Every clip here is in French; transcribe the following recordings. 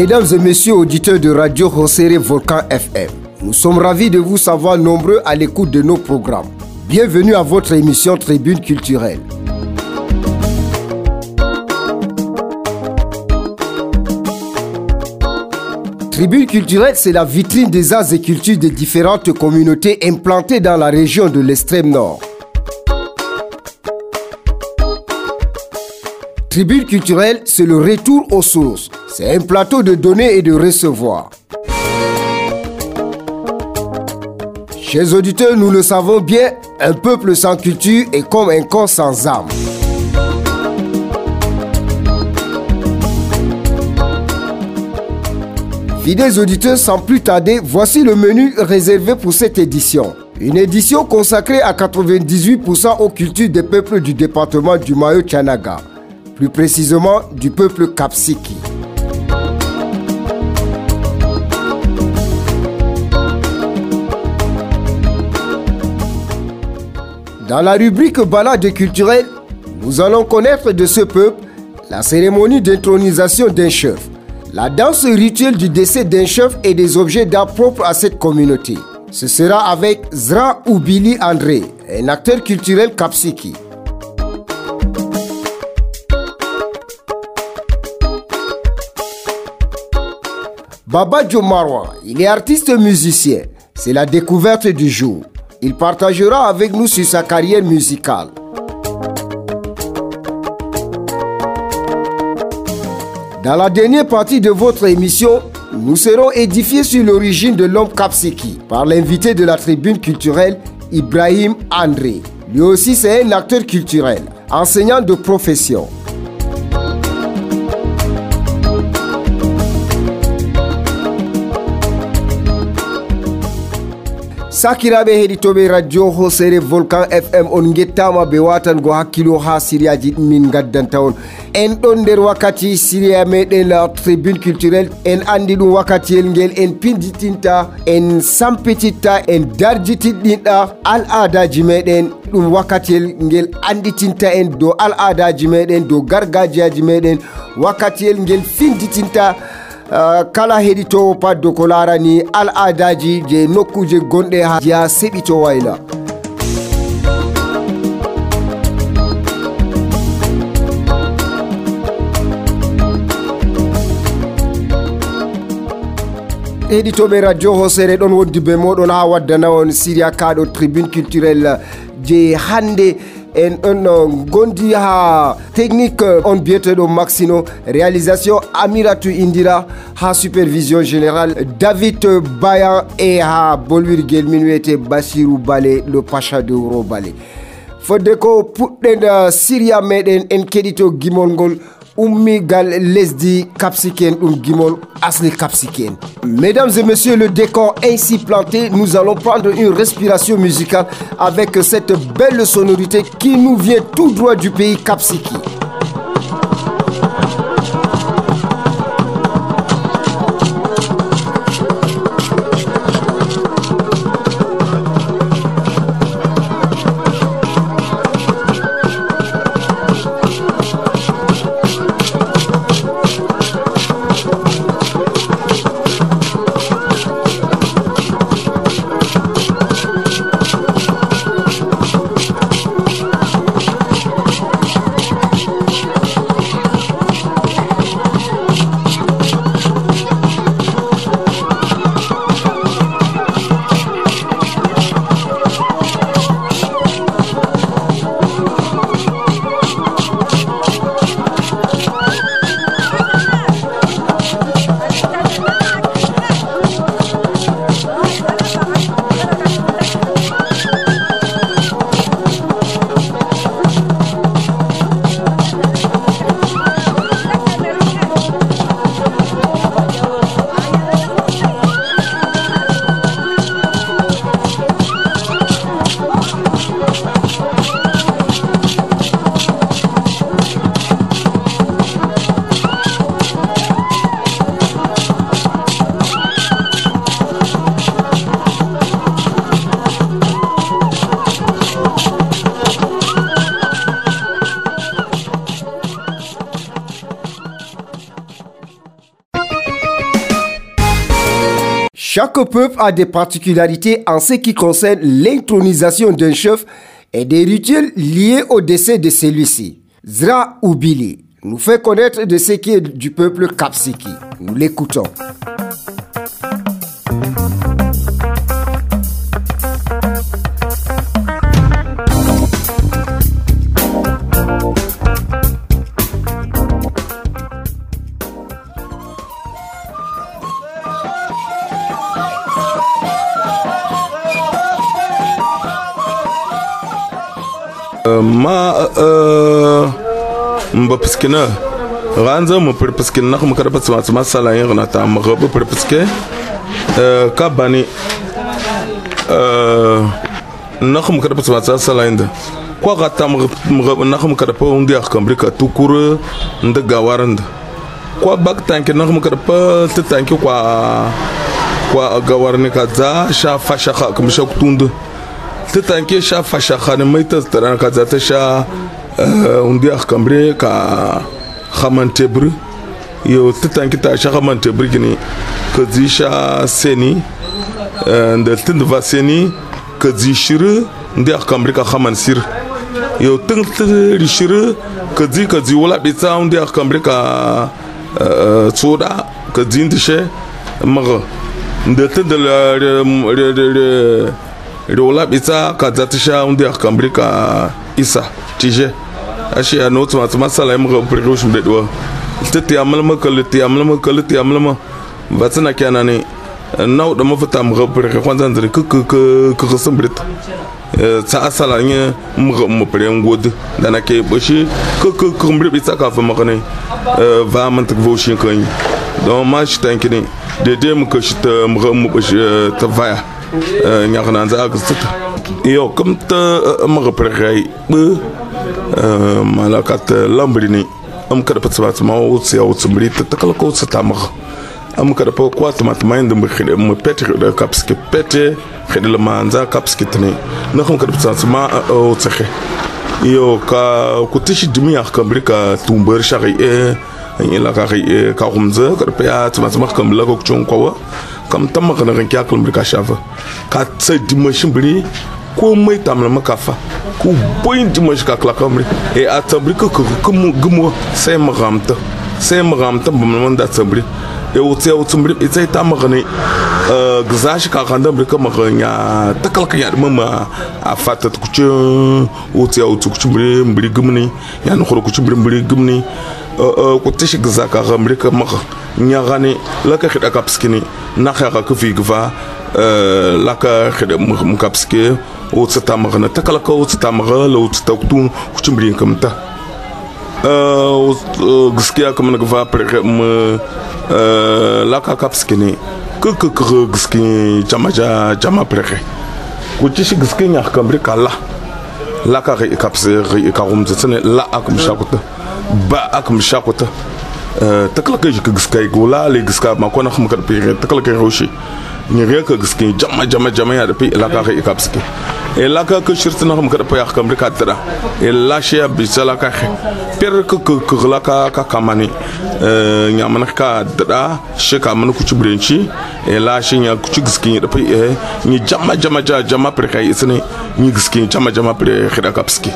Mesdames et messieurs auditeurs de Radio Rosséré Volcan FM, nous sommes ravis de vous savoir nombreux à l'écoute de nos programmes. Bienvenue à votre émission Tribune culturelle. Tribune culturelle, c'est la vitrine des arts et cultures des différentes communautés implantées dans la région de l'extrême nord. Tribune culturelle, c'est le retour aux sources. C'est un plateau de donner et de recevoir. Chers auditeurs, nous le savons bien, un peuple sans culture est comme un corps sans âme. Fidèles auditeurs, sans plus tarder, voici le menu réservé pour cette édition. Une édition consacrée à 98% aux cultures des peuples du département du Mayo Tchanaga, plus précisément du peuple Kapsiki. Dans la rubrique balade culturelle, nous allons connaître de ce peuple la cérémonie d'intronisation d'un chef, la danse rituelle du décès d'un chef et des objets d'art propres à cette communauté. Ce sera avec Zra Oubili André, un acteur culturel kapsiki. Baba Marwa, il est artiste musicien. C'est la découverte du jour. Il partagera avec nous sur sa carrière musicale. Dans la dernière partie de votre émission, nous serons édifiés sur l'origine de l'homme Kapsiki par l'invité de la tribune culturelle Ibrahim André. Lui aussi, c'est un acteur culturel, enseignant de profession. sakiraɓe heɗitoɓe radio hosere volcan fm on guettama be watango hakkilo ha siriyaji min gaddanta on. En ɗon nder wakkati siriya meɗen tribune culturel en andi ɗum wakkatiyel ngel en pinditinta en sampititta en darjitiɗɗinɗa al adaji meɗen. Ɗum wakkatiyel ngel anditinta en dow al adaji meɗen dow gargajiyaji meɗen. Wakkatiyel ngel finditinta Eh, kala heɗitowo paddo ko larani al adaji je nokkuje gonɗe ha ya seɓito wayla. Heɗitoɓe radio hosere ɗon woddi be moɗon ha waddanawon siria kaɗo tribune culturel je hande en ɗon gondi ha technique on biyeteɗo maxino. Réalisation amiratu indira. Ha supervision général david bayan. E ha bolwirguel basiru bale le pacha de wuro bale fodde ko puɗɗen siria meɗen en keɗito gimol ngol mesdames et messieurs le décor ainsi planté nous allons prendre une respiration musicale avec cette belle sonorité qui nous vient tout droit du pays capsiki Peuple a des particularités en ce qui concerne l'intronisation d'un chef et des rituels liés au décès de celui-ci. Zra Oubili nous fait connaître de ce qui est du peuple Kapsiki. Nous l'écoutons. Ma mba piskina ranza mu pir piskin na kuma kada pasma ma sala yin na ta mu gabu pir piske ka bani na kuma kada pasma sa sala yin da kwa ga ta mu gabu na kuma kada pa undi ak kambrika tukuru nda gawaran da kwa bak tanki na kuma kada pa ta tanki kwa kwa gawarni ka za sha fasha ka kuma sha kutundu tutankisha fashahanimaitas taran kazatasha undiah uh, kambre ka hamantebr yo tutankita sha hamantebr gini kazisha seni uh, nda tindva seni kazishir ndiah kambre ka hamansir yo tâng rishir kazi kazi wala bitsa undiah kambre ka tsoda uh, kazindishe maga nda tindla rola bisa kaza tisha unde akambrika isa tije ashi ya notes mas masala yamga pregosh mdedwa tete amalma kalite amalma kalite amalma vatsana kyana ne nau da mafita mu gabbar ka kwanza zan ka ka ka ka sun brit ta asala ne mu ga mu fere ngod da nake bushi ka ka ka mu bi tsaka fa maka ne va man ta voshin kan don ma shi tanki ne da dai mu shi ta mu ga ta vaya ñaxnaan sa ak sëkk yow comme te ma ko pexey ɓe malakat lambri ni am kada pat sabat ma wut si wut sumbri te takal ko sa tamar am kada pa kwa tamat ma ndum khide mu pete da kapski pete khide la manza kapski tne na khum kada pat ma wut sa yo ka kutishi dimi ya kambrika tumbar shari eh. yila ka euh, ka humza karpe ya tuma tuma kam la ko chon kwawa kam tamma kana kan kya kulmur ka shafa ka tsa dimashin biri ko mai tamla makafa ku boyin dimash ka kla kamri e atabri ko ko gumo sai magamta sai magamta bamman da tsabri يوتي وتمري إتاي تامغني غزاش كاغاندا بريكا مغنيا تكلك يا ماما أفاتا هناك وتي وتكوتشي مري ان جمني يعني خروج كوتشي مري مري جمني كوتشي غزا كاغا مريكا مغ نياغاني لكا خير أكابسكيني ناخيغا ان كفا لكا خير مكابسكي وتتامغنا تكلك وتتامغا لو تتوكتون كوتشي مري كمتا gaskiya kamar ga vapar mu laka kapski ne kuka gaski jama jama preke ku ci shi gaski ya kamar kala laka ga kapsi ga ka gumza tsane la. Akum shakuta ba akum shakuta takalka shi gaski gola le gaska makon kuma karfe takalka roshi nyege ka giski jamma jamma jamma ya dapi ilaka ka ikapski ilaka ka shirtina kam kada paya kam rika tira ilashe ya bisala ka khe per ka ka kagla ka ka kamani nyamana ka dira she ka mana kuchi brenchi ilashe nya kuchi giski dapi eh ni jamma jamma jamma per kai isini ni giski jamma jamma per khira kapski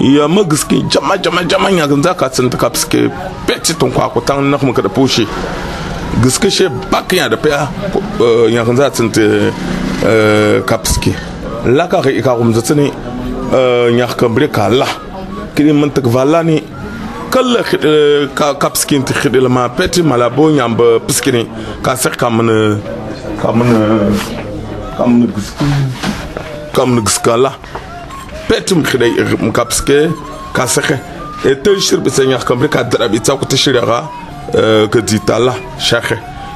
ya magiski jama jama jama ya ganza ka tsinta kapske peti tun kwa kutan na kuma kada pushe giske she bak ya da yanzu a tsinta kapski. La ka ka rum zatsini eh, nyakh ka bre la. Kini man tak valani eh, kala kapski ti khidil ma peti mala bo eh, piskini ka sek ka ne, ka ne, ka ne ka man ne la. Petum khidai kapske ka sek e te shirbi sa nyakh ka bre ka drabi tsa ku te shirya ditala shakhe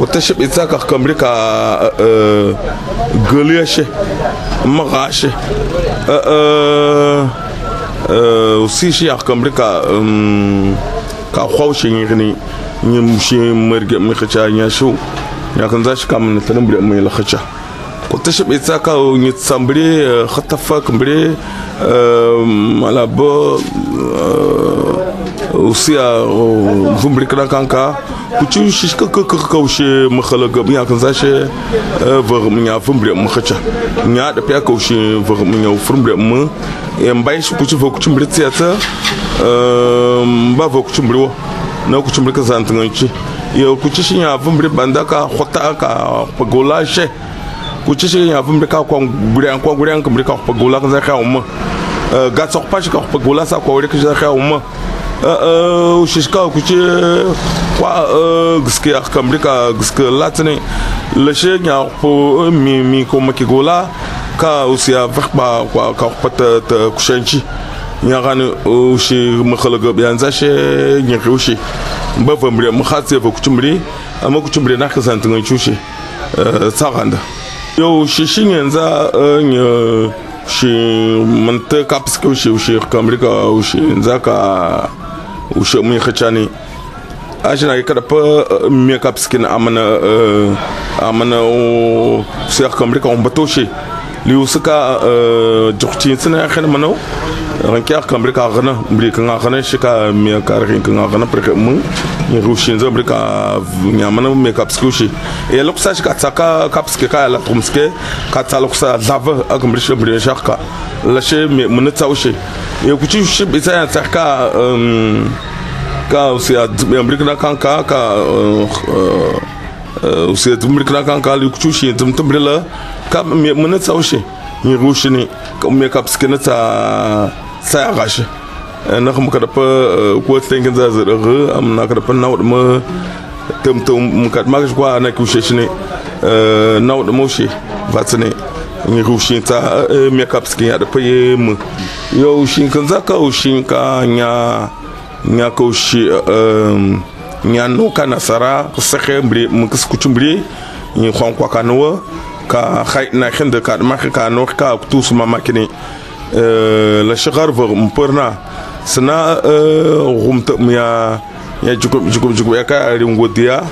وتشب إتاك كمريكا قليشة مغاشة وسيشي كمريكا كخوشي يعني نمشي مرجع مخشى يشو لكن ذا شكام نتنبري من الخشى كنت شب إتاك ونتسامبري خطفك مري ملابو usia zumbri kra kanka kuchi shishka ka ka ka ushi mahalaga miya kanza she var miya vumbri mahacha miya da pya ka ushi var miya vumbri mu mbai shi kuchi va kuchi mbri tsiata mba va kuchi mbri wo na kuchi mbri ka zantanganchi ya kuchi shi ya vumbri banda ka khota ka pagola she kuchi shi ya vumbri ka kwa nguri kwa nguri ka mbri ka pagola kanza ka umma gatsok pa shi ka pagola sa kwa wuri ka za ka umma shi ka ku ce kwa gaske a kamrika gaske latini lashe ya po mi mi ko makigola ka usiya vakpa kwa ka pata ta kushanci ya gani shi makhalaga yanzu shi ya rushe ba vambre mu hatse va kutumbre amma kutumbre na ka san tungan chushe tsaganda yo shi shin yanzu ya shi mun ta kapske shi shi kamrika shi yanzu ka mun xëccaani a jina ke kada pa eh, miya kapsikin amana eh, amana oh, o seyar kamri ka on batoshe liusika euh, jokcinsina xen manaw rankiar kambre ka xana mbri ka xana shika mi ka rin ka xana pre mu ni rushin za brika nyamana me kapskushi e loksa shika tsaka kapske euh, ka la trumske ka tsaloksa lava akmbre shimbre shaka la she me mun tsaushi e kuchi shi bisa ya tsaka ka usia mbri ka kanka ka usia tumri kna kan kali kuchushi tum tumbrila kap mi mena tsaushi mi rushini kam mi kap skena tsa sa gashi na khum kada pa ko tsengen za za ru am na kada pa nawd ma tum tum kat ma kwa na kusheshi ne nawd moshi vatsne mi rushi tsa mi kap skena da pa yem yo shin kan zaka shin ka nya nya ko shi um ñanu ka nasara sexe mbri mkis kuchumbri ñi xonkwa ka nuwa ka xay na xend ka mak ka no ka tous ma makini. Euh la shigar vo mperna sna euh rumta ya ya jukum jukum jukum ya ka ya ri ngodiya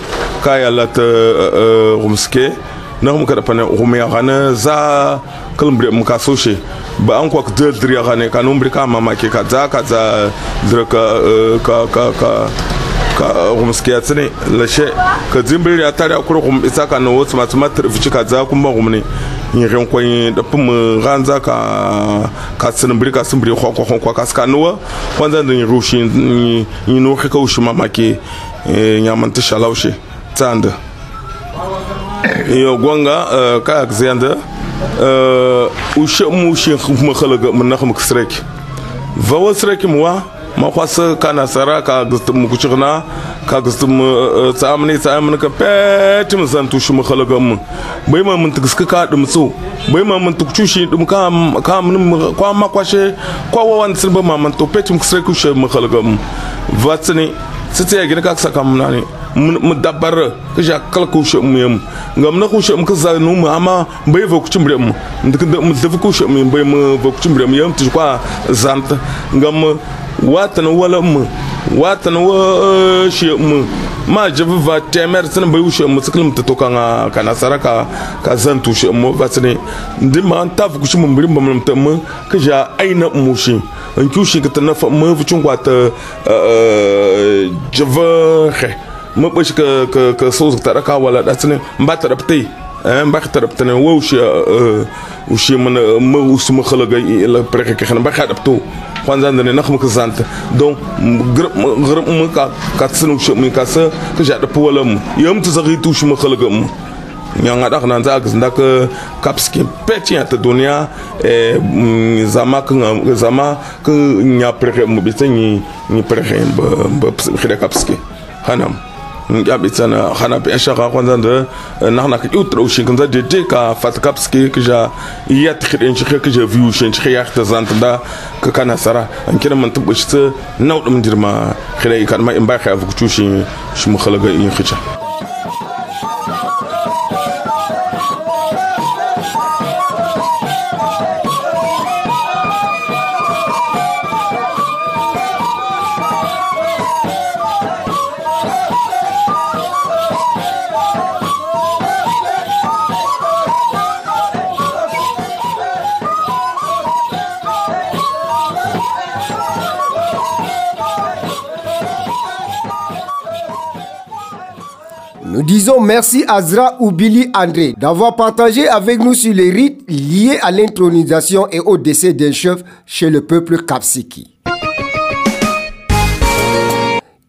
ka ya lat euh rumske eh, na hum kada pana hum ya gana za kalmbre mka soshi ba an kwa kdir dir ya ka numbri ka mamake ka za ka za dir eh, ka ka ka ka eh, humskiya tsine lashe ka zimbiri ya tare akura hum isa ka na wasu masu matar fici ka za kuma hum ne in da fi mu ranza ka ka sinibiri ka sinibiri honkwa honkwa ka suka nuwa. Wanzan da yin rushi yin nuhi ka wushi mamaki eh, ya manta shalaushe tsanda yau gwanga eh, ka akziyanda ushe mu ushe mu khalaga mun na khum kisrek vawa srek mu ma kwasa kana sara ka gustum mu kuchina ka gustum tsamni tsamni ka petim san tu shmu khalaga mu. Bai ma mun tgiska ka dum bai ma mun tukchu shi dum ka ka mun kwa ma kwashe kwa wa wan sin ba ma mun to petim srek ushe mu khalaga mu. Vatsni sita ya gina ka saka mu na ne mu dabar ka ja kala ko shi mu yam ngam na shi mu ka za nu mu amma bai va ku cimbre mu mu da ku mu bai mu va ku cimbre mu yam tu kwa zant. Ngam watan wala mu watan wa shi mu ma jabi va temer tin bai shi mu tsiklim ta to kan kana saraka ka zan tu shi mu va tsine ndi ma an ta ku shi mu birin ba mu ta mu ka ja aina mu shi an ku shi ka ta na fa mu fu cin kwa ta java mu bashi ka ka ka so ta raka wala da tsine ba ta rabtai eh mbaka tarab tane wo ushi ushi mana ma usma khalaga ila preke ke khana mbaka adab tu kwan zan dane nakh ma zanta don grab grab mu ka ka tsinu ushi mu ka sa ka jada pu wala mu yam tu zagi tu ushi ma khalaga mu nyang adak nan za ka ndak kapski peti ata dunia zama ka zama ka nya preke mu bitani ni preke ba ba khira kapski hanam kabitsana khana biashara kwanza ndo nahna ki utra ushi kwanza jeje ka fatkapski kja yat khir in shikh kja view shin shikh ya khazant da ka kana sara an kira man tubush ta nawd mun dirma khira ikan ma in ba kha fukuchu shi shi mu khalaga in khija Nous disons merci à Zra ou Billy André d'avoir partagé avec nous sur les rites liés à l'intronisation et au décès d'un chef chez le peuple Kapsiki.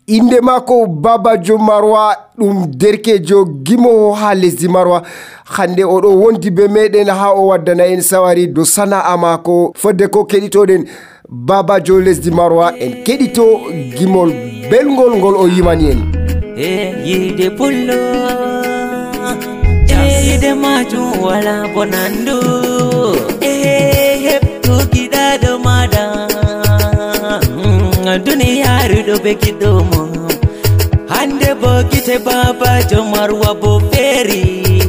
indema ko babajo marwa ɗum derkejo gimowo ha lesdi marwa hande oɗo wondi be meɗen ha o waddana en sawari do sana'a mako fodde ko keɗitoɗen babajo lesdi marwa en keɗito gimol belgol ngol o yimani eh de pullo. Eh de maju wala bonando eh heptu kidado mada. Hmm, Duniyaru do be kidomo hande bo bokite baba jomarwa bo feri.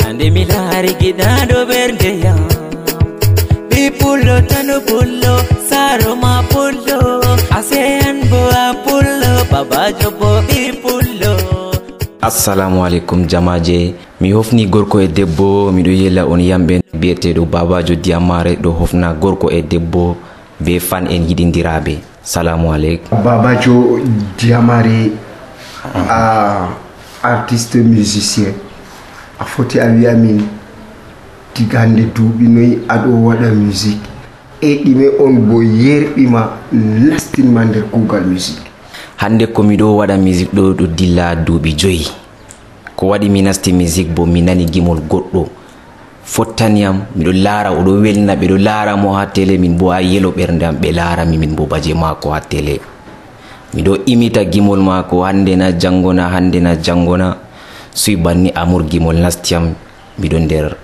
Hande milari laari gidado bernde yam mi pullo tanu pullo saro ma pullo. Ase an bo a pullo babajo bo assalamu alaikum jamaje mi hofni gorko e debbo miɗo yella on yamɓe biyeteɗo babajo diyamare ɗo hofna gorko e debbo be fan en yiɗidiraɓe salamu aleykum babajo diyamare a artiste musicien. A foti a wiyamin diga hande duuɓi noyi aɗo waɗa musique. E ɗime on bo yerɓima nastinma nder kuugal musique hande ko miɗo waɗa musique ɗo ɗo dilla duuɓi joyi. Ko waɗi mi nasti musique bo mi nani gimol goɗɗo. Fottaniyam miɗo laara oɗo welna ɓeɗo laara mo ha tele min bo ha yelo ɓernde am ɓe laarami min bo baje mako ha télé miɗo imita gimol mako hande na jangona hande na jangona suy banni amour gimol nastiyam miɗo nder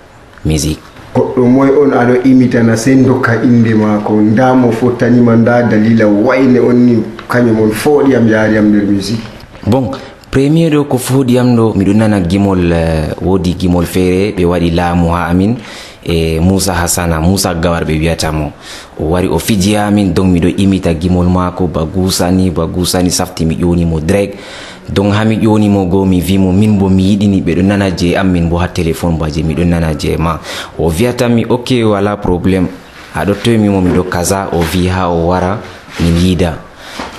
musique goɗɗo moy on aɗo imitana sey dokka inde maako. Nda mo fottanima nda dalila wayne on ni on fooɗiyam yaariyam nder musique bon premier ɗo ko fuɗiyam ɗo miɗo nana gimol woodi wodi gimol feere ɓe waɗi laamu ha amin e moussa hasana moussa gawar ɓe wiyatamo o wari o fiji amin donc miɗo imita gimol mako ba gusani ba gusani safti mi ƴonimo direct. Donc hami ƴonimo go mi wimo min bo mi yiɗini ɓeɗo nana je am min bo ha téléphone baje miɗo nana je ma. O wiyatanmi ok wala probléme aɗo toymimo miɗo kaza o wi ha o wara min yiida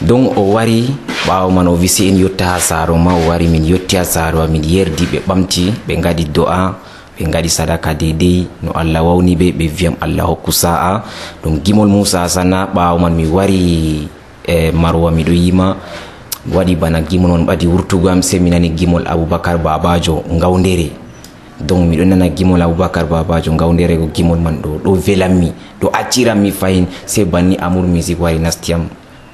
donc o wari ɓawo man o wisi en yotta ha saaro ma o wari min yotti ha saaro min yerdi ɓe ɓamti ɓe gadi do'a ɓe gadi sadaka dedei no allah wawni ɓe ɓe wiyam allah hokku sa'a. Donc gimol moussa sana ɓawo man mi wari e marwa miɗo yima. Waɗi bana gimol on ɓadi wurtugo am mi nani gimol aboubacar babajo gawdere donc miɗo nana gimol aboubacar babajo gawdere gimol man ɗo ɗo velanmi ɗo acciranmi fayin sei banni amour musique wari nastiyam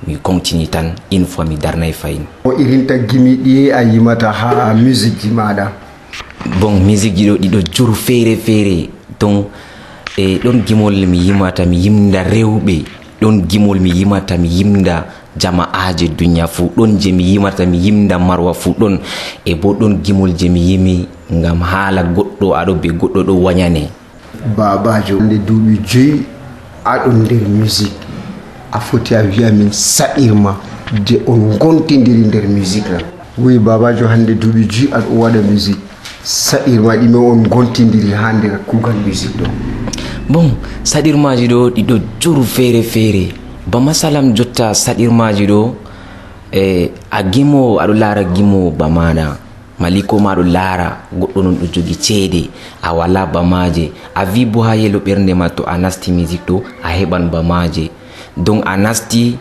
mi continue tan une fois mi darnay fayin o irinta gimi ɗi a yimata ha musique ji maɗa. Bon musique ji ɗo ɗiɗo juru feere feere donc e ɗon gimol mi yimata mi yimda rewɓe. Ɗon gimol mi yimata mi yimda jama'aje duniya fuu ɗon je mi yimata mi yimda marwa fuu ɗon e bo ɗon gimol je mi yimi ngam haala goɗɗo aɗo be goɗɗo ɗo wañane babajo nde duuɓi joyi aɗon nder musique a foti a wiya min saɗirma de on gontidiri nder musique ran oui babajo hande duuɓi joyi aɗo waɗa musique. Saɗirma ɗime on gontidiri ha nder kuugal musique ɗo bon saɗirmaji ɗo ɗiɗo juru feere feere ba masalam jotta saɗirmaji ɗo e a gimowo aɗo laara gimowo ba maɗa maliko ma ɗo laara goɗɗo non ɗo jogi ceede a wala bamaje. A wi bo ha yelo ɓernde ma to a nasti musique ɗo a heɓan bamaje donc a nasti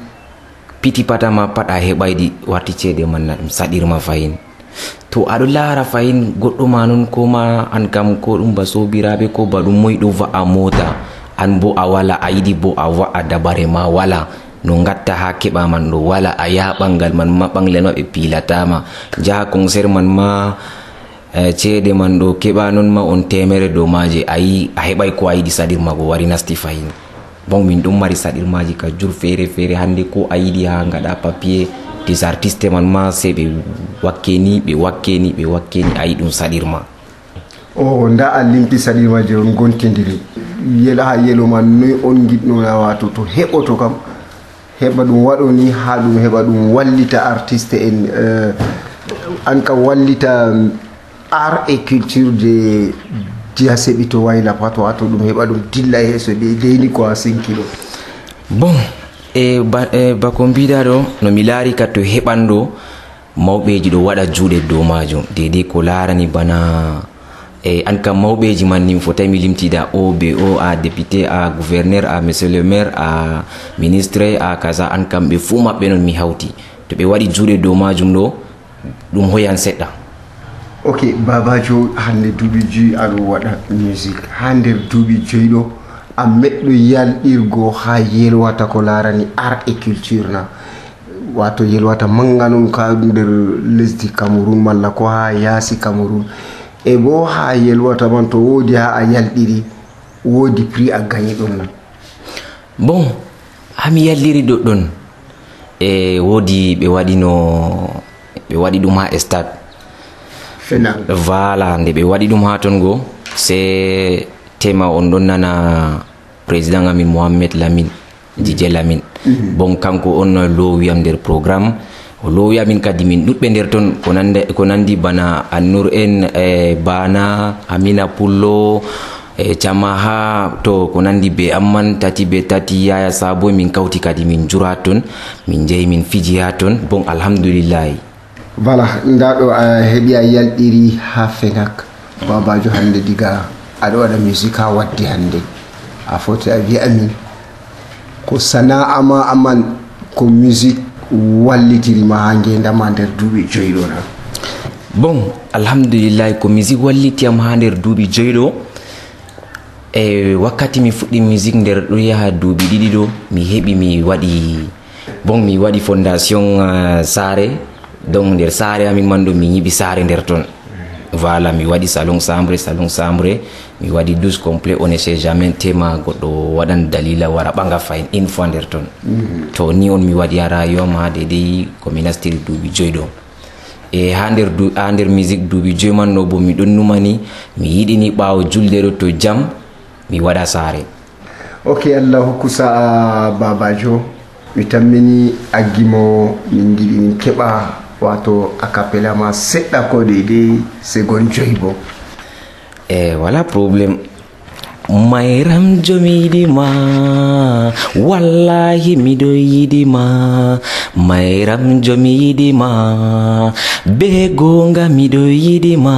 piti pata ma pat a heɓayɗi warti ceede manna ɗum saɗirma fayin to aɗo laara fayin goɗɗo ma non ko ma an kam ko ɗum ba sobiraɓe ko ba ɗum moyɗo va'a mota. An bo a wala a yiɗi bo a wa'a dabare ma wala. No gatta ha keɓa man ɗo wala a yaha ɓangal man ma ɓangle ma. Ɓe pilatama jaha concert man ma uh, ceede man ɗo keɓa non ma on temere dow maje ayi a heɓay ko a yiɗi saɗirma ko wari nasti fayin bon min ɗum mari saɗirmaji ka jur feere feere hande ko a yiɗi ha gaɗa papier des artiste man ma se ɓe wakkeni ɓe wakkeni ɓe wakkeni ayi ɗum saɗirma o nda a limti saɗirma je on gontidiri yela ha yelo ma noyi on giɗnona wato to heɓoto kam. Heɓa ɗum waɗo ni ha ɗum heɓa ɗum wallita artiste en uh, an kam wallita art et culture de seɓi to wayla pat wato ɗum heɓa ɗum dilla yeeso deyni ko a sinkiɗo bon e, ba, e bako mbiɗa ɗo no mi laari ka to heɓan ɗo mawɓeji ɗo waɗa juuɗe dow majum dedei ko larani bana e an kam mawɓeji man ni mi fotai mi limtida o be o a député a gouverneur a monsieur le maire a ministre a kaza an kam ɓe fuu maɓɓe non mi hawti to ɓe waɗi juuɗe dow majum ɗo ɗum hoyan seɗɗa ok babajo hande duuɓi joyi aɗo waɗa musique ha nder duuɓi joyi ɗo a meɗɗo yalɗirgo ha yelwata ko larani art et culture na. Wato yelwata manga non ka nder lesdi cameroun malla ko ha yaasi cameroun e bo ha yelwata man to wodi ha a yalɗiri wodi prix a gañi ɗum nan bon hami yalliri ɗoɗɗon e wodi ɓe waɗino ɓe waɗi ɗum ha stade fenal voilà nde ɓe waɗi ɗum ha ton go. Se tema on ɗon nana président amin mohammed lamin dj lamin bon kanko on lowiyam nder programme o lowi amin kadi min. Ɗuɗɓe nder ton ko nandi bana annour en e bana amina pullo e camaha to ko nandi be amman tati be tati yaya sabo min kawti kadi min jura ton min jeehi min fiji ha ton bon alhamdoulillahi voilà nda ɗo a heeɓi a yalɗiri ha fenak. Babajo hande diga aɗa waɗa musique ha waddi hande. A foti a wiya amin ko sana'a ma aman ko musique wallitirima ha ngendama nder duuɓi joyi ɗo tan bon alhamdulillahi ko musique wallitiyam ha nder duuɓi joyɗo. E wakkati mi fuɗɗi musique nder ɗo yaha duuɓi ɗiɗi ɗo mi heɓi mi waɗi bon mi waɗi fondation uh, saare donc nder saare amin man ɗo mi yiɓi saare nder ton. Voilà mi waɗi salon sambre salon sambre. Mi waɗi dus complet. On ne sait jamais tema goɗɗo waɗan dalila wara ɓaga fayin une fois nder ton. To ni on mi waɗi ha rayuwa ma dedei komi nastiri duuɓi joyi ɗo e ha nder ha nder musique duuɓi joyi man ɗo bo miɗon numani mi yiɗini ɓawo julde ɗo to jam mi waɗa saare. Ok allah hokku sa'a babajo mi tammini aggimo min giɗi min keɓa wato acapella ma seɗɗa ko deydey segon joyi bo e wala probléme mayram mi yiɗima wallahi miɗo yiɗima mayram mi yiɗima be gonga miɗo yiɗima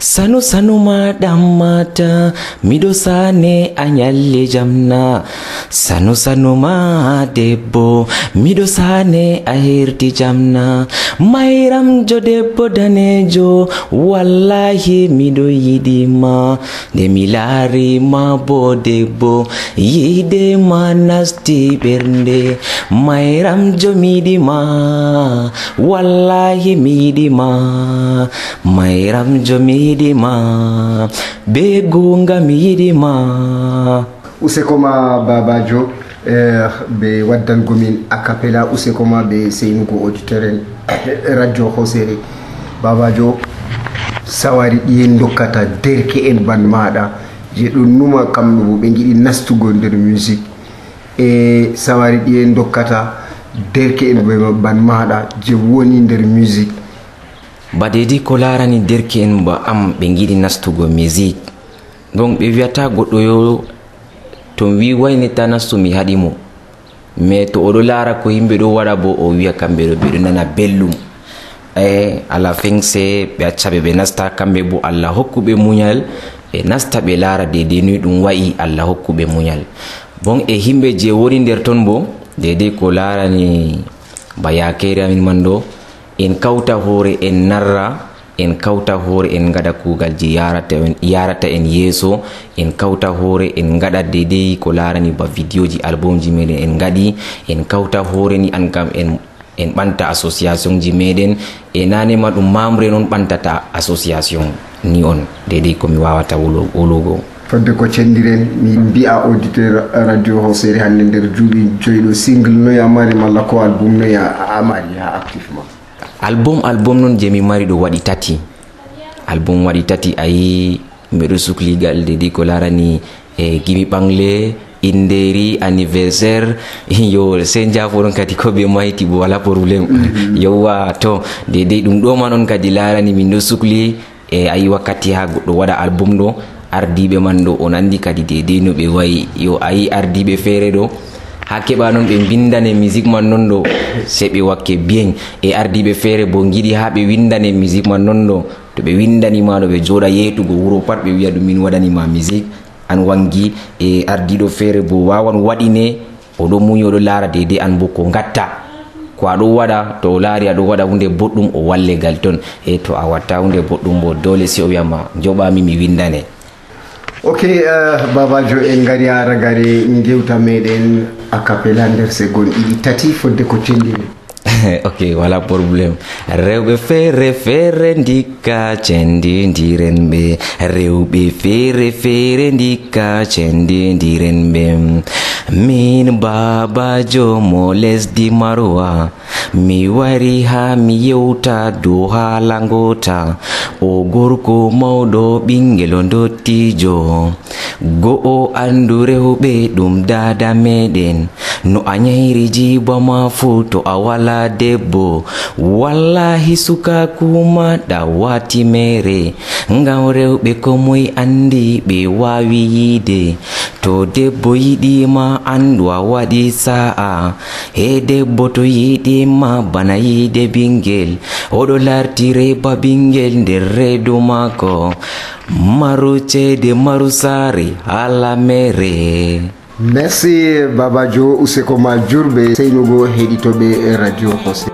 sanu sanu maɗam mata miɗo sane a nyalle jamna. Sanu sanu ma debbo miɗo sane a herti jamna. Mayramjo debbo danejo wallahi miɗo yiɗima nde mi laari harima bodebo yide manasti bernde. Mairam jo midima wallahi midima mairam jo midima begunga midima usekoma babajo er eh, ɓe waddangomin acapella usekoma ɓe seynugo auditeur en radio hosere. Babajo sawari ɗiyen dokkata derke en ban maɗa je ɗum numa kamɓe bo ɓe giɗi nastugo nder musique. E sawari ɗi en dokkata derke en ban maɗa je woni nder musique. Ba dedi ko larani derke en ba am ɓe giɗi nastugo musique. Donc ɓe wiyata goɗɗo yo to wi waynita nastu mi haɗi mo. Mais to oɗo lara ko yimɓe ɗo waɗa bo o wiya kamɓe ɗo ɓeɗo nana belɗum. E ala fin se ɓe accaɓe ɓe nasta kamɓe bo allah hokkuɓe muñal ɓe nasta ɓe laara dedei ni ɗum wayi allah hokkuɓe muñal. Bon e himɓe je woni nder ton bo dedei ko larani ba yakere amin man ɗo en kawta hoore en narra en kawta hoore en gaɗa kuugal je yarata en, yeeso en kawta hoore en gaɗa dedei ko larani ba vidéo ji ji meɗen en gaɗi en kawta hoore ni an kam en en ɓanta association ji meɗen e nanema ɗum mamre noon ɓantata association ni on dedei komi wawata wologo fodde ko cendiren mi mbiya auditeur radio hosere hande nder juuɓi joyiɗo single noyi a mari malla ko album noyi a mari ha actif ma album album noon je mi mari ɗo waɗi tati. Album waɗi tati ayi miɗo sukligal dedi ko larani e gimi ɓangle inderi anniversaire yo se jafoɗon kadi ko ɓe mayti bo wala probléme yowwa to dedei ɗum ɗo man on kadi larani min ɗo sukli e ayi wakkati ha goɗɗo waɗa album ɗo ardiɓe man ɗo on andi kadi dedei no ɓe wayi. Yo ayi ardiɓe feere ɗo ha keɓa non ɓe bindane musique man non ɗo se ɓe wakke bien e ardiɓe feere bo giɗi ha ɓe windane musique man non ɗo to ɓe windanima ɗo ɓe jooɗa yeetugo wuro pat ɓe wiya ɗum min waɗanima musique an wangi e ardiɗo feere bo wawan waɗine oɗo muñi oɗo laara dedei an bo ko gatta ko aɗo waɗa to o laari aɗo waɗa hunde boɗɗum o wallegal ton. E to a watta hunde boɗɗum bo dole si o wiyama joɓami mi windane ok uh, babajo en gari ha ragare gewta meɗen a capella nder segon ɗiɗi tati fodde ko tellini ok wala problem rewɓe feere feere ndikka cendidiren ɓe rewɓe feere feere ndikka cendidiren ɓe min babajo mo lesdi marwa. Mi wari ha mi yewta dow haala ngota o gorko mawɗo ɓingel dottijo go'o andu rewɓe ɗum dada meɗen. No a nyahiri jibama fu to a wala debbo. Wallahi sukaku mere. Ngam rewɓe komoy andi ɓe wawi yiide. To debbo yiɗima andu a waɗi sa'a. He debbo to yiɗima bana yide ɓingel oɗo larti reba ɓingel nder redu mako maru ceede maru saare hala mere merci babajo useko ma jurɓe seynugo heɗitoɓe radio hose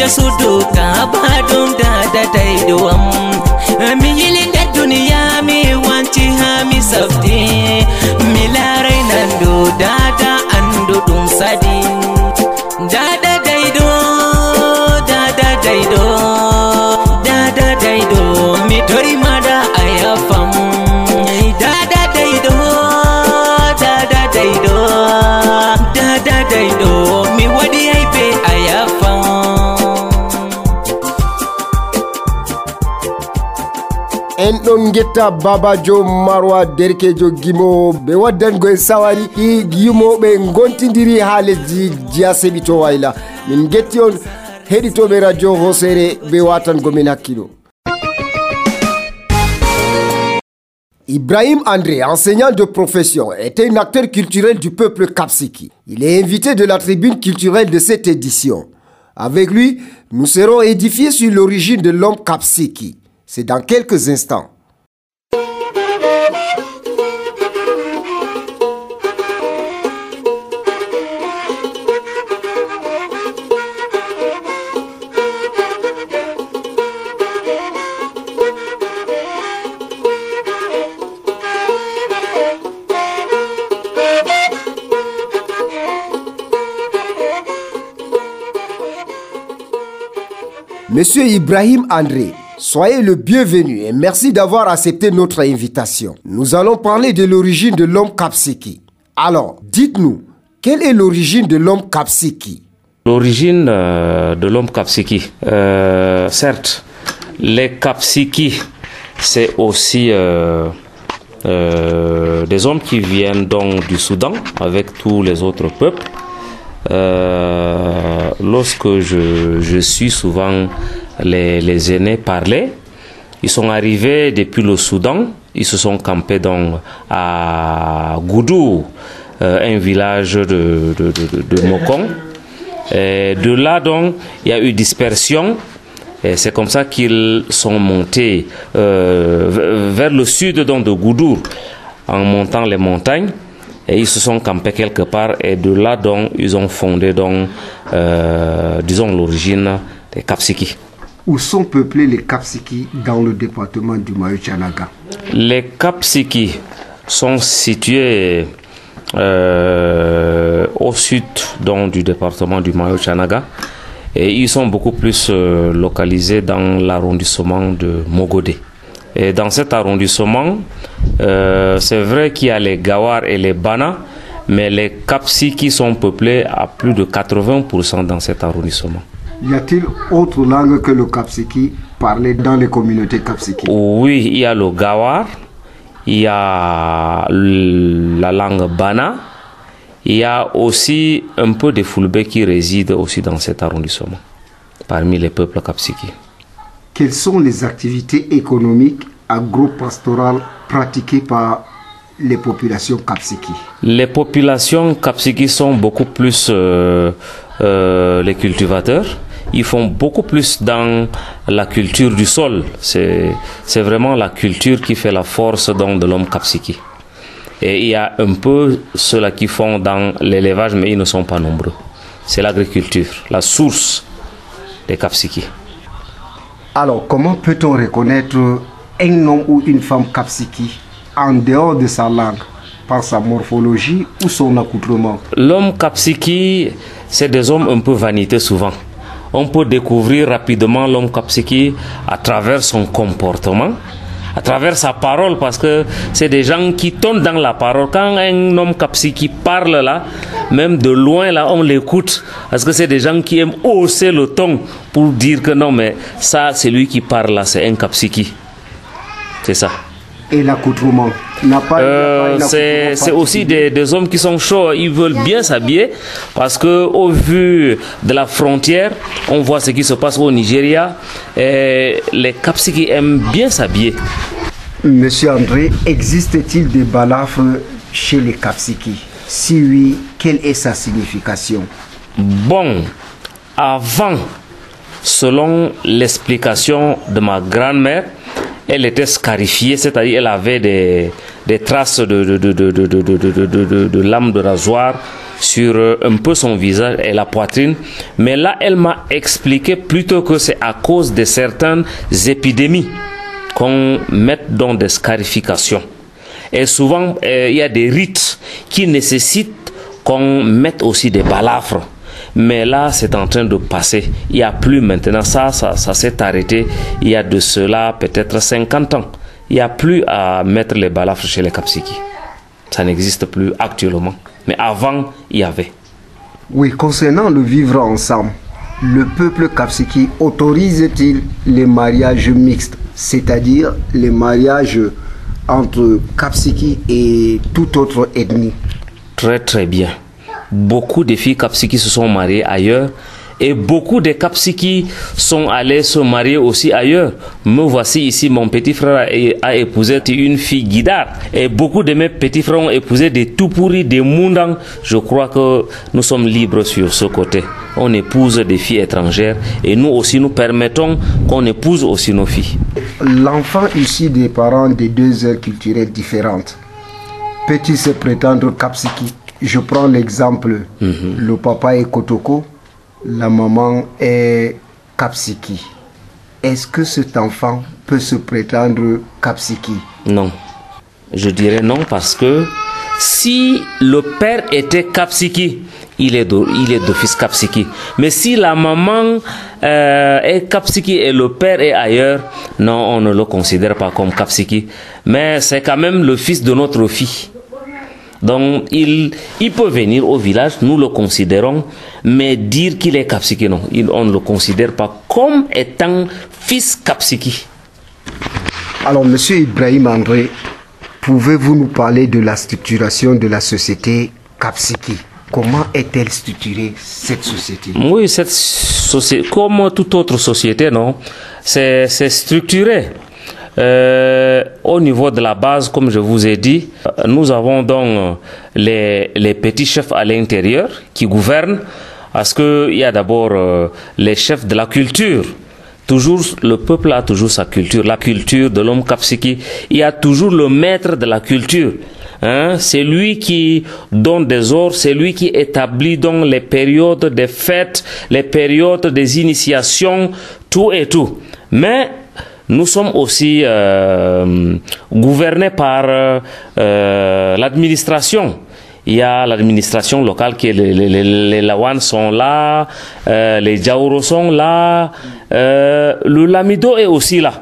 jasuduka badunda dataiduwam mi da duniya mi wanci ha mi safti mi larai da da andu ɗum sadi. Da Ibrahim André, enseignant de profession, est un acteur culturel du peuple Kapsiki. Il est invité de la tribune culturelle de cette édition. Avec lui, nous serons édifiés sur l'origine de l'homme Kapsiki. C'est dans quelques instants. Monsieur Ibrahim André, soyez le bienvenu et merci d'avoir accepté notre invitation. Nous allons parler de l'origine de l'homme Kapsiki. Alors, dites-nous, quelle est l'origine de l'homme Kapsiki? L'origine euh, de l'homme Kapsiki. Euh, certes, les Kapsiki, c'est aussi euh, des hommes qui viennent donc du Soudan avec tous les autres peuples. Lorsque je, suis souvent les, les aînés parler, ils sont arrivés depuis le Soudan, ils se sont campés donc à Goudou, un village de, de, de, Mokong. De là, donc, il y a eu dispersion. Et c'est comme ça qu'ils sont montés euh, vers le sud donc, de Goudour, en montant les montagnes. Et ils se sont campés quelque part. Et de là, donc, ils ont fondé, donc, euh, disons, l'origine des Kapsiki. Où sont peuplés les Kapsiki dans le département du Mayo-Chanaga Les Kapsiki sont situés euh, au sud donc, du département du Mayo-Chanaga. Et ils sont beaucoup plus euh, localisés dans l'arrondissement de Mogodé. Et dans cet arrondissement, euh, c'est vrai qu'il y a les Gawar et les Bana, mais les Kapsiki sont peuplés à plus de 80% dans cet arrondissement. Y a-t-il autre langue que le Kapsiki parlé dans les communautés Kapsiki? Oui, il y a le Gawar, il y a la langue Bana, il y a aussi un peu de Fulbe qui résident aussi dans cet arrondissement, parmi les peuples Kapsiki. Quelles sont les activités économiques agro-pastorales pratiquées par les populations Kapsiki Les populations Kapsiki sont beaucoup plus euh, euh, les cultivateurs. Ils font beaucoup plus dans la culture du sol. C'est vraiment la culture qui fait la force donc, de l'homme Kapsiki. Et il y a un peu ceux-là qui font dans l'élevage, mais ils ne sont pas nombreux. C'est l'agriculture, la source des Kapsiki. Alors, comment peut-on reconnaître un homme ou une femme Kapsiki en dehors de sa langue par sa morphologie ou son accoutrement L'homme Kapsiki, c'est des hommes un peu vaniteux souvent. On peut découvrir rapidement l'homme Kapsiki à travers son comportement, à travers sa parole, parce que c'est des gens qui tombent dans la parole. Quand un homme Kapsiki parle là, même de loin là, on l'écoute, parce que c'est des gens qui aiment hausser le ton pour dire que non, mais ça, c'est lui qui parle là, c'est un Kapsiki. C'est ça. Et l'accoutrement euh, C'est aussi des, des, hommes qui sont chauds, ils veulent bien s'habiller parce que au vu de la frontière, on voit ce qui se passe au Nigeria. Et les Kapsiki aiment bien s'habiller. Monsieur André, existe-t-il des balafres chez les Kapsiki Si oui, quelle est sa signification? Bon, avant, selon l'explication de ma grand-mère, elle était scarifiée, c'est-à-dire elle avait des, des traces de, de, de, de, de de rasoir sur un peu son visage et la poitrine. Mais là, elle m'a expliqué plutôt que c'est à cause de certaines épidémies qu'on met dans des scarifications. Et souvent, il y a des rites qui nécessitent qu'on mette aussi des balafres mais là, c'est en train de passer. Il n'y a plus maintenant. Ça, ça, ça s'est arrêté il y a de cela peut-être 50 ans. Il n'y a plus à mettre les balafres chez les Kapsiki. Ça n'existe plus actuellement. Mais avant, il y avait. Oui, concernant le vivre ensemble, le peuple Kapsiki autorise-t-il les mariages mixtes, c'est-à-dire les mariages entre Kapsiki et toute autre ethnie? Très très bien beaucoup de filles Kapsiki se sont mariées ailleurs et beaucoup de Kapsiki sont allés se marier aussi ailleurs. Me voici ici, mon petit frère a, épousé une fille guidard. Et beaucoup de mes petits frères ont épousé des tout pourris, des moundans. Je crois que nous sommes libres sur ce côté. On épouse des filles étrangères et nous aussi nous permettons qu'on épouse aussi nos filles. L'enfant issu des parents de deux aires culturelles différentes peut-il se prétendre Kapsiki je prends l'exemple, mm -hmm. le papa est Kotoko, la maman est Kapsiki. Est-ce que cet enfant peut se prétendre Kapsiki? Non. Je dirais non parce que si le père était Kapsiki, il est d'office Kapsiki. Mais si la maman euh, est Kapsiki et le père est ailleurs, non, on ne le considère pas comme Kapsiki. Mais c'est quand même le fils de notre fille. Donc, il, il peut venir au village, nous le considérons, mais dire qu'il est Kapsiki, non, il, on ne le considère pas comme étant fils Kapsiki. Alors, monsieur Ibrahim André, pouvez-vous nous parler de la structuration de la société Kapsiki Comment est-elle structurée, cette société? Oui, cette société, comme toute autre société, non, c'est structuré. Euh, au niveau de la base, comme je vous ai dit, euh, nous avons donc les, les petits chefs à l'intérieur qui gouvernent, parce qu'il y a d'abord euh, les chefs de la culture. Toujours, le peuple a toujours sa culture, la culture de l'homme Kapsiki. Il y a toujours le maître de la culture. Hein, c'est lui qui donne des ordres, c'est lui qui établit donc les périodes des fêtes, les périodes des initiations, tout et tout. Mais nous sommes aussi euh, gouvernés par euh, l'administration. Il y a l'administration locale qui les, les, Lawan sont là, euh, les Djaouro sont là, le Lamido est aussi là.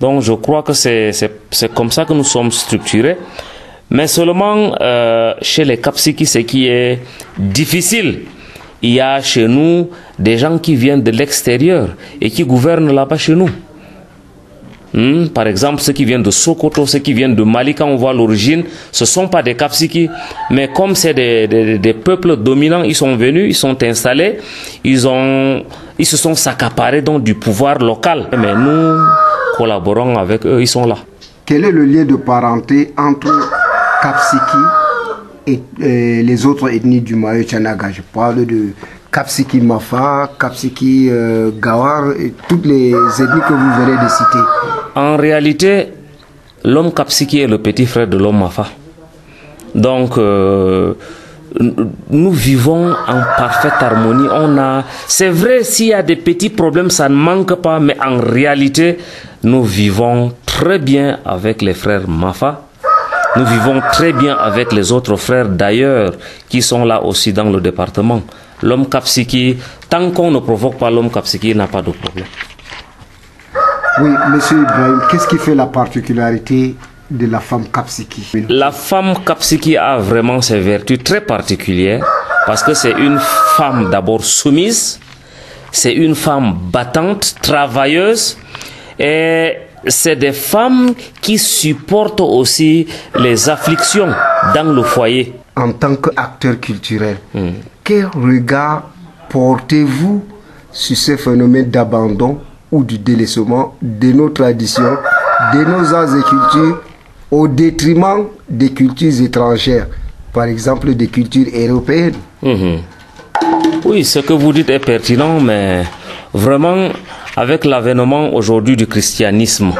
Donc je crois que c'est comme ça que nous sommes structurés. Mais seulement chez les Kapsiki, ce qui est difficile, il y a chez nous des gens qui viennent de l'extérieur et qui gouvernent là-bas chez nous. Hmm, par exemple, ceux qui viennent de Sokoto, ceux qui viennent de Mali, quand on voit l'origine, ce ne sont pas des Kapsiki, mais comme c'est des, des, peuples dominants, ils sont venus, ils sont installés, ils, ont, ils se sont s'accaparés donc du pouvoir local. Mais nous collaborons avec eux, ils sont là. Quel est le lien de parenté entre Kapsiki et, et les autres ethnies du Mayo Tchanaga Je parle de Kapsiki Mafa, Kapsiki euh, Gawar et toutes les ethnies que vous venez de citer. En réalité, l'homme Kapsiki est le petit frère de l'homme Mafa. Donc, euh, nous vivons en parfaite harmonie. On a, c'est vrai, s'il y a des petits problèmes, ça ne manque pas, mais en réalité, nous vivons très bien avec les frères Mafa. Nous vivons très bien avec les autres frères d'ailleurs qui sont là aussi dans le département. L'homme Kapsiki, tant qu'on ne provoque pas l'homme Kapsiki, n'a pas de problème. Oui, monsieur Ibrahim, qu'est-ce qui fait la particularité de la femme Kapsiki La femme Kapsiki a vraiment ses vertus très particulières parce que c'est une femme d'abord soumise, c'est une femme battante, travailleuse et c'est des femmes qui supportent aussi les afflictions dans le foyer. En tant qu'acteur culturel, mm. Quel regard portez-vous sur ce phénomène d'abandon ou du délaissement de nos traditions, de nos arts et cultures au détriment des cultures étrangères, par exemple des cultures européennes? -hmm. Oui, ce que vous dites est pertinent, mais vraiment, avec l'avènement aujourd'hui du christianisme,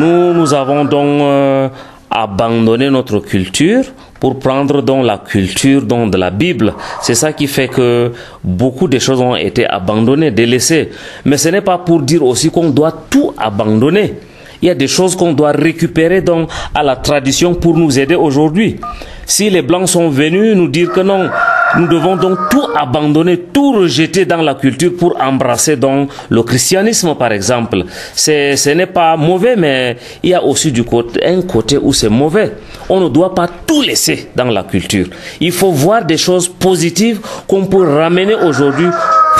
nous, nous avons donc euh, abandonné notre culture pour prendre donc la culture donc de la Bible. C'est ça qui fait que beaucoup de choses ont été abandonnées, délaissées. Mais ce n'est pas pour dire aussi qu'on doit tout abandonner. Il y a des choses qu'on doit récupérer donc à la tradition pour nous aider aujourd'hui. Si les Blancs sont venus nous dire que non, nous devons donc tout abandonner, tout rejeter dans la culture pour embrasser donc le christianisme, par exemple. Ce n'est pas mauvais, mais il y a aussi du côté, un côté où c'est mauvais. On ne doit pas tout laisser dans la culture. Il faut voir des choses positives qu'on peut ramener aujourd'hui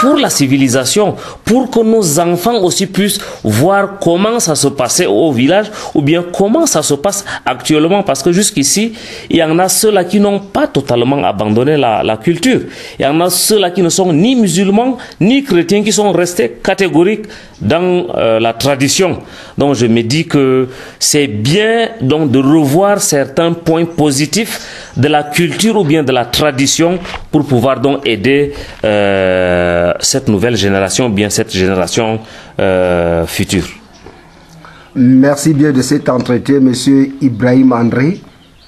pour la civilisation, pour que nos enfants aussi puissent voir comment ça se passait au village ou bien comment ça se passe actuellement. Parce que jusqu'ici, il y en a ceux-là qui n'ont pas totalement abandonné la, la culture. Il y en a ceux-là qui ne sont ni musulmans ni chrétiens qui sont restés catégoriques dans euh, la tradition. Donc je me dis que c'est bien donc de revoir certains points positifs de la culture ou bien de la tradition pour pouvoir donc aider euh, cette nouvelle génération, bien cette génération euh, future. Merci bien de cet entretien, Monsieur Ibrahim André.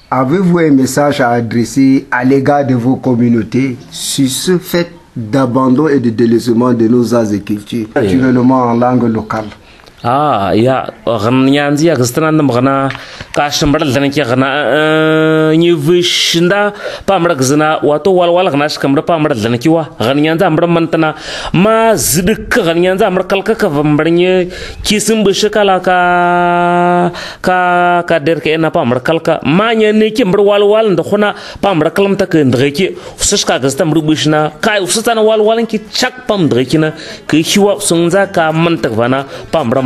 Avez-vous un message à adresser à l'égard de vos communautés sur ce fait d'abandon et de délaissement de nos arts et cultures, naturellement en langue locale? Ah, ya, ogan nyanzi ya, kastana nda mogana kashin bara dana kia gana eh, nyivishinda pamra gizana wato wal wal gana shika mra pamra dana kiwa gan nyanzi amra mantana ma zidik gan nyanzi amra kalka ka vambra nyi kisim bishi kala ka ka ka derke ena pamra kalka. Ma nyani ki mra wal wal nda khona pamra kalam ta ka ndreki usash ka gizana mra bishina kai usatana wal wal nki chak pam dreki na. Ki hiwa sungza ka mantak vana pamra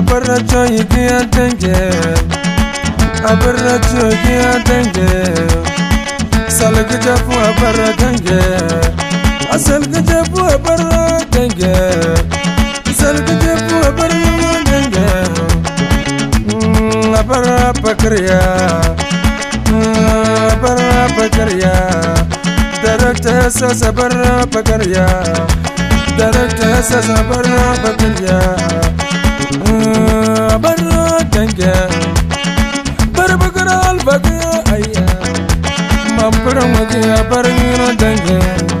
abarracho y que atenge abarracho y que atenge salga jafu abarratenge asalga jafu abarratenge salga jafu abarratenge abarra pakriya abarra pakriya darakta sasa abarra pakriya darakta sasa abarra pakriya danke, aber nur danke.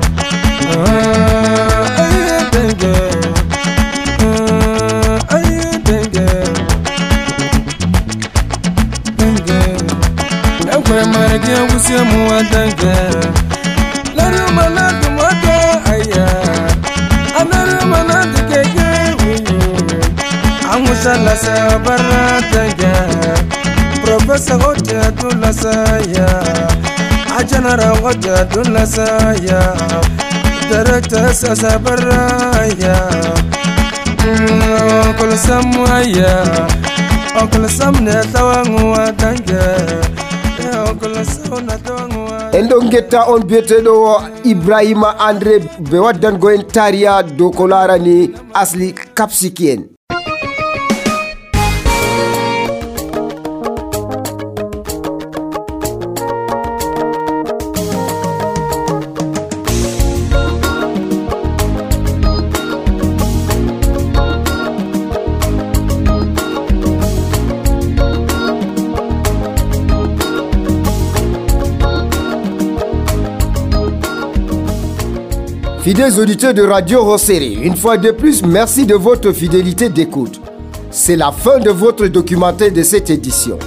Sam ne tawangu wa dange onkel sam na tawangu wa en getta on biyeteɗo ibrahima andré ɓe waddango en tariya dow ko larani asli kapsiki en Fidèles auditeurs de Radio Rosséré, une fois de plus, merci de votre fidélité d'écoute. C'est la fin de votre documentaire de cette édition.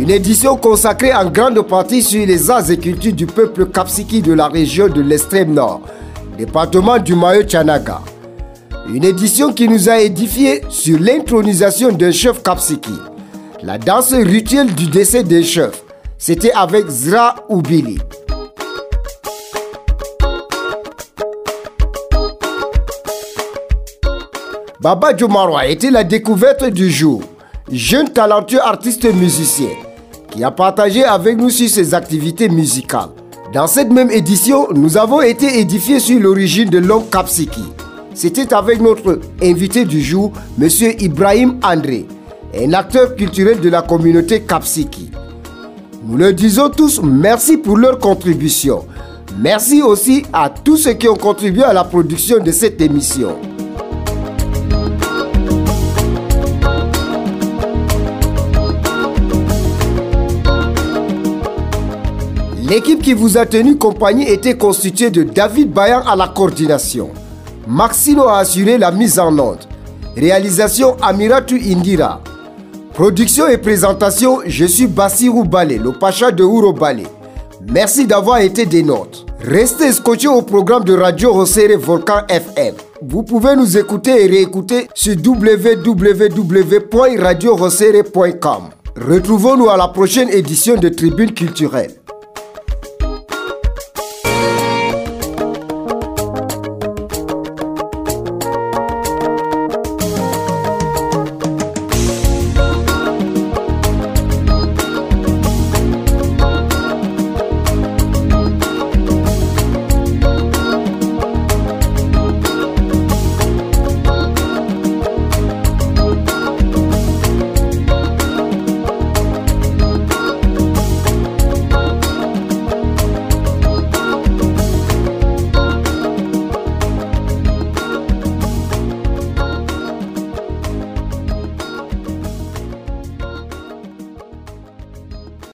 Une édition consacrée en grande partie sur les arts et cultures du peuple kapsiki de la région de l'extrême nord, département du Mayo Tchanaga. Une édition qui nous a édifié sur l'intronisation d'un chef kapsiki. La danse rituelle du décès des chefs, c'était avec Zra Oubili. Baba Djomarwa était la découverte du jour, jeune talentueux artiste musicien qui a partagé avec nous sur ses activités musicales. Dans cette même édition, nous avons été édifiés sur l'origine de l'homme Kapsiki. C'était avec notre invité du jour, M. Ibrahim André, un acteur culturel de la communauté Kapsiki. Nous leur disons tous merci pour leur contribution. Merci aussi à tous ceux qui ont contribué à la production de cette émission. L'équipe qui vous a tenu compagnie était constituée de David Bayan à la coordination. Maxino a assuré la mise en onde. Réalisation Amiratu Indira. Production et présentation, je suis Bassirou Balé, le pacha de Ouro Balé. Merci d'avoir été des nôtres. Restez scotchés au programme de Radio Rosséré Volcan FM. Vous pouvez nous écouter et réécouter sur www.radiorosséré.com. Retrouvons-nous à la prochaine édition de Tribune culturelle.